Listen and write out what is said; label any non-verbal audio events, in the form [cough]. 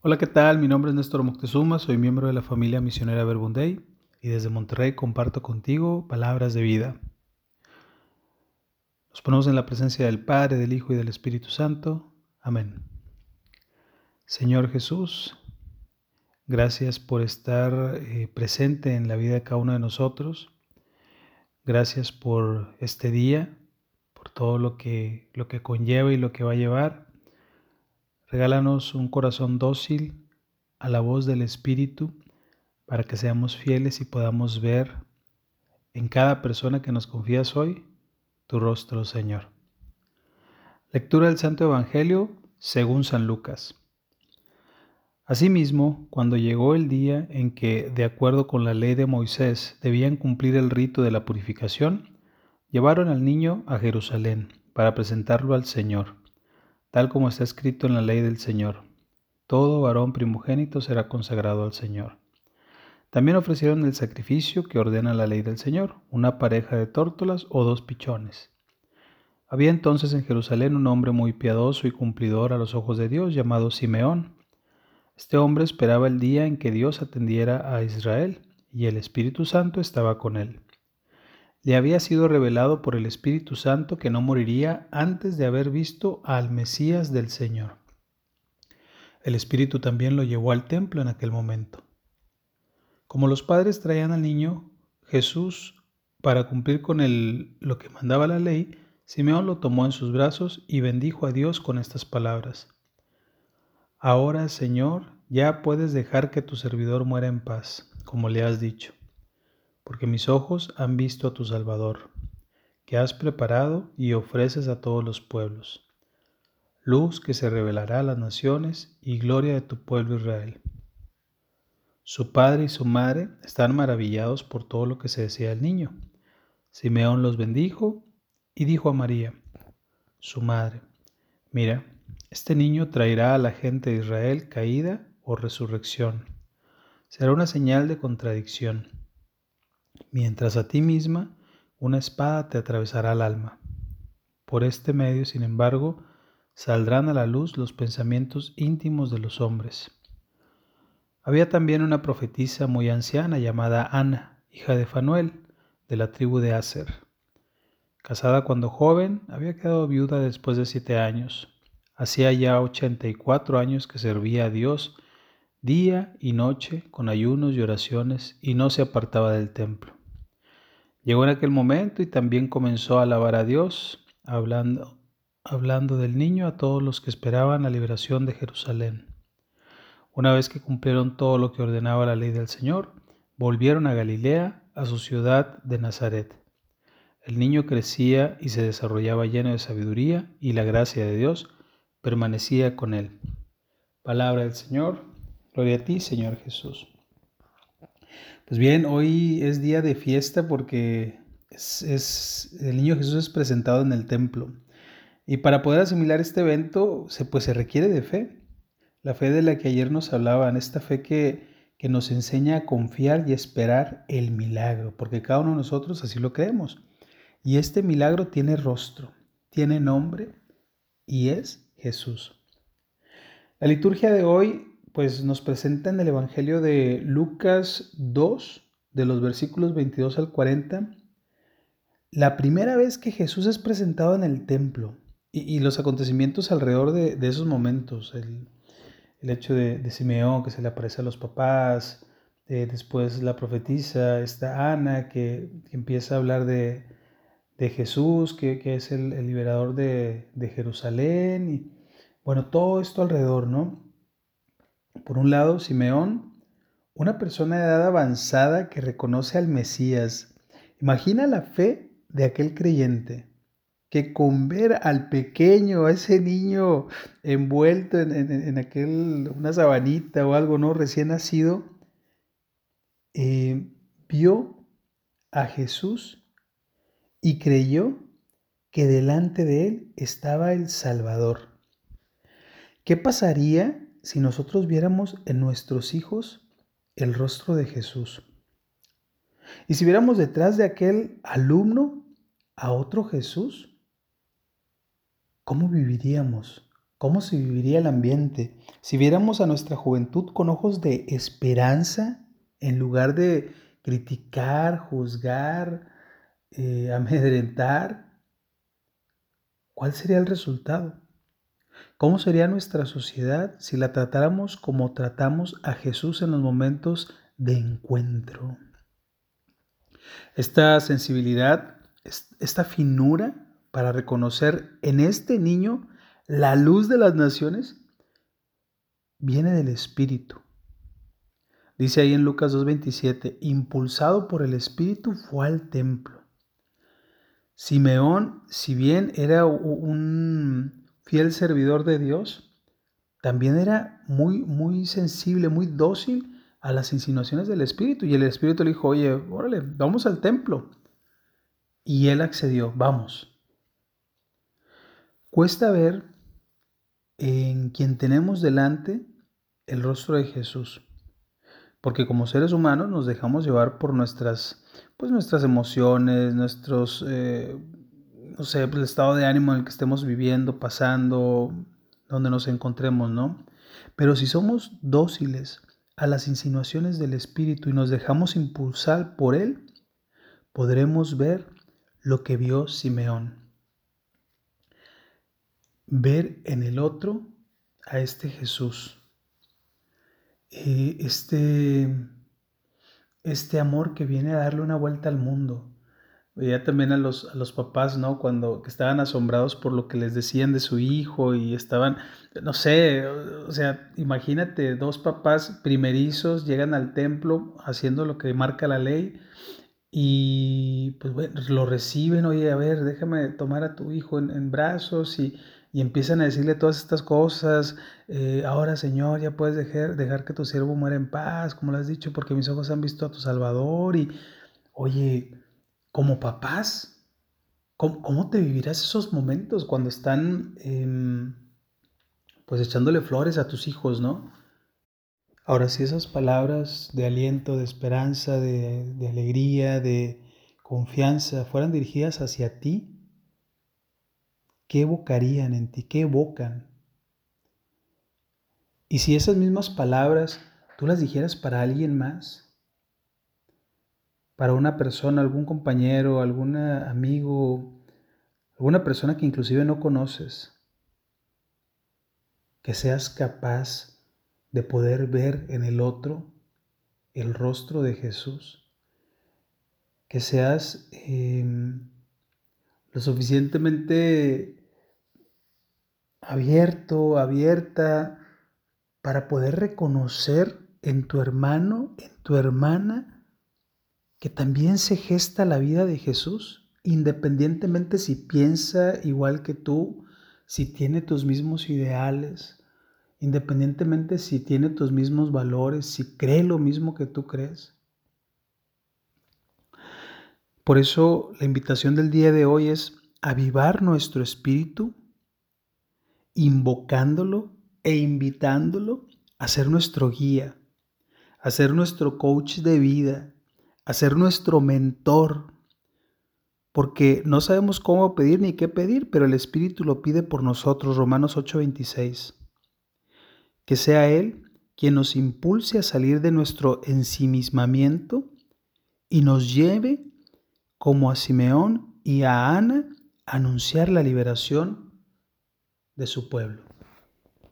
Hola, ¿qué tal? Mi nombre es Néstor Moctezuma, soy miembro de la familia misionera Verbunday y desde Monterrey comparto contigo palabras de vida. Nos ponemos en la presencia del Padre, del Hijo y del Espíritu Santo. Amén. Señor Jesús, gracias por estar eh, presente en la vida de cada uno de nosotros. Gracias por este día, por todo lo que, lo que conlleva y lo que va a llevar. Regálanos un corazón dócil a la voz del Espíritu para que seamos fieles y podamos ver en cada persona que nos confías hoy tu rostro, Señor. Lectura del Santo Evangelio según San Lucas. Asimismo, cuando llegó el día en que, de acuerdo con la ley de Moisés, debían cumplir el rito de la purificación, llevaron al niño a Jerusalén para presentarlo al Señor tal como está escrito en la ley del Señor. Todo varón primogénito será consagrado al Señor. También ofrecieron el sacrificio que ordena la ley del Señor, una pareja de tórtolas o dos pichones. Había entonces en Jerusalén un hombre muy piadoso y cumplidor a los ojos de Dios llamado Simeón. Este hombre esperaba el día en que Dios atendiera a Israel, y el Espíritu Santo estaba con él le había sido revelado por el Espíritu Santo que no moriría antes de haber visto al Mesías del Señor. El Espíritu también lo llevó al templo en aquel momento. Como los padres traían al niño, Jesús, para cumplir con el, lo que mandaba la ley, Simeón lo tomó en sus brazos y bendijo a Dios con estas palabras. Ahora, Señor, ya puedes dejar que tu servidor muera en paz, como le has dicho porque mis ojos han visto a tu Salvador, que has preparado y ofreces a todos los pueblos, luz que se revelará a las naciones y gloria de tu pueblo Israel. Su padre y su madre están maravillados por todo lo que se decía del niño. Simeón los bendijo y dijo a María, su madre, mira, este niño traerá a la gente de Israel caída o resurrección. Será una señal de contradicción mientras a ti misma una espada te atravesará el alma. Por este medio, sin embargo, saldrán a la luz los pensamientos íntimos de los hombres. Había también una profetisa muy anciana llamada Ana, hija de Fanuel, de la tribu de Aser. Casada cuando joven, había quedado viuda después de siete años. Hacía ya ochenta y cuatro años que servía a Dios día y noche con ayunos y oraciones y no se apartaba del templo. Llegó en aquel momento y también comenzó a alabar a Dios, hablando, hablando del niño a todos los que esperaban la liberación de Jerusalén. Una vez que cumplieron todo lo que ordenaba la ley del Señor, volvieron a Galilea, a su ciudad de Nazaret. El niño crecía y se desarrollaba lleno de sabiduría y la gracia de Dios permanecía con él. Palabra del Señor, gloria a ti, Señor Jesús. Pues bien, hoy es día de fiesta porque es, el niño Jesús es presentado en el templo. Y para poder asimilar este evento, se, pues se requiere de fe. La fe de la que ayer nos hablaban, esta fe que, que nos enseña a confiar y esperar el milagro, porque cada uno de nosotros así lo creemos. Y este milagro tiene rostro, tiene nombre y es Jesús. La liturgia de hoy pues nos presenta en el Evangelio de Lucas 2, de los versículos 22 al 40, la primera vez que Jesús es presentado en el templo y, los acontecimientos alrededor de, esos momentos, el, hecho de, Simeón que se le aparece a los papás, después la profetisa, esta Ana que, empieza a hablar de, Jesús, que, es el, el liberador de, Jerusalén, y bueno, todo esto alrededor, ¿no? Por un lado, Simeón, una persona de edad avanzada que reconoce al Mesías. Imagina la fe de aquel creyente que con ver al pequeño, a ese niño envuelto en, aquel, una sabanita o algo, ¿no? Recién nacido, eh, vio a Jesús y creyó que delante de él estaba el Salvador. ¿Qué pasaría si nosotros viéramos en nuestros hijos el rostro de Jesús. Y si viéramos detrás de aquel alumno a otro Jesús, ¿cómo viviríamos? ¿Cómo se viviría el ambiente si viéramos a nuestra juventud con ojos de esperanza en lugar de criticar, juzgar, eh, [laughs] amedrentar? ¿Cuál sería el resultado? ¿Cómo sería nuestra sociedad si la tratáramos como tratamos a Jesús en los momentos de encuentro? Esta sensibilidad, esta finura para reconocer en este niño la luz de las naciones, viene del Espíritu. Dice ahí en Lucas 2.27, impulsado por el Espíritu fue al templo. Simeón, si bien era un fiel servidor de Dios, también era muy, muy sensible, muy dócil a las insinuaciones del Espíritu. Y el Espíritu le dijo, oye, órale, vamos al templo. Y él accedió, vamos. Cuesta ver en quien tenemos delante el rostro de Jesús. Porque como seres humanos nos dejamos llevar por nuestras, pues nuestras emociones, nuestros, eh, no sé, el estado de ánimo en el que estemos viviendo, pasando, donde nos encontremos, ¿no? Pero si somos dóciles a las insinuaciones del Espíritu y nos dejamos impulsar por Él, podremos ver lo que vio Simeón. Ver en el otro a este Jesús. Eh, este, este amor que viene a darle una vuelta al mundo, Veía también a los, a los papás, ¿no? Cuando que estaban asombrados por lo que les decían de su hijo y estaban, no sé, o sea, imagínate, dos papás primerizos llegan al templo haciendo lo que marca la ley y pues bueno, lo reciben, oye, a ver, déjame tomar a tu hijo en, brazos y, y, empiezan a decirle todas estas cosas, eh, ahora Señor, ya puedes dejar, dejar que tu siervo muera en paz, como lo has dicho, porque mis ojos han visto a tu Salvador y, oye, como papás, ¿cómo, te vivirás esos momentos cuando están em, pues echándole flores a tus hijos, ¿no? Ahora, si esas palabras de aliento, de esperanza, de, de alegría, de confianza fueran dirigidas hacia ti, ¿qué evocarían en ti? ¿Qué evocan? Y si esas mismas palabras tú las dijeras para alguien más, para una persona, algún compañero, algún amigo, alguna persona que inclusive no conoces, que seas capaz de poder ver en el otro el rostro de Jesús, que seas em, lo suficientemente abierto, abierta, para poder reconocer en tu hermano, en tu hermana, que también se gesta la vida de Jesús, independientemente si piensa igual que tú, si tiene tus mismos ideales, independientemente si tiene tus mismos valores, si cree lo mismo que tú crees. Por eso la invitación del día de hoy es avivar nuestro espíritu, invocándolo e invitándolo a ser nuestro guía, a ser nuestro coach de vida, a ser nuestro mentor, porque no sabemos cómo pedir ni qué pedir, pero el Espíritu lo pide por nosotros, Romanos 8:26. Que sea Él quien nos impulse a salir de nuestro ensimismamiento y nos lleve, como a Simeón y a Ana, a anunciar la liberación de su pueblo.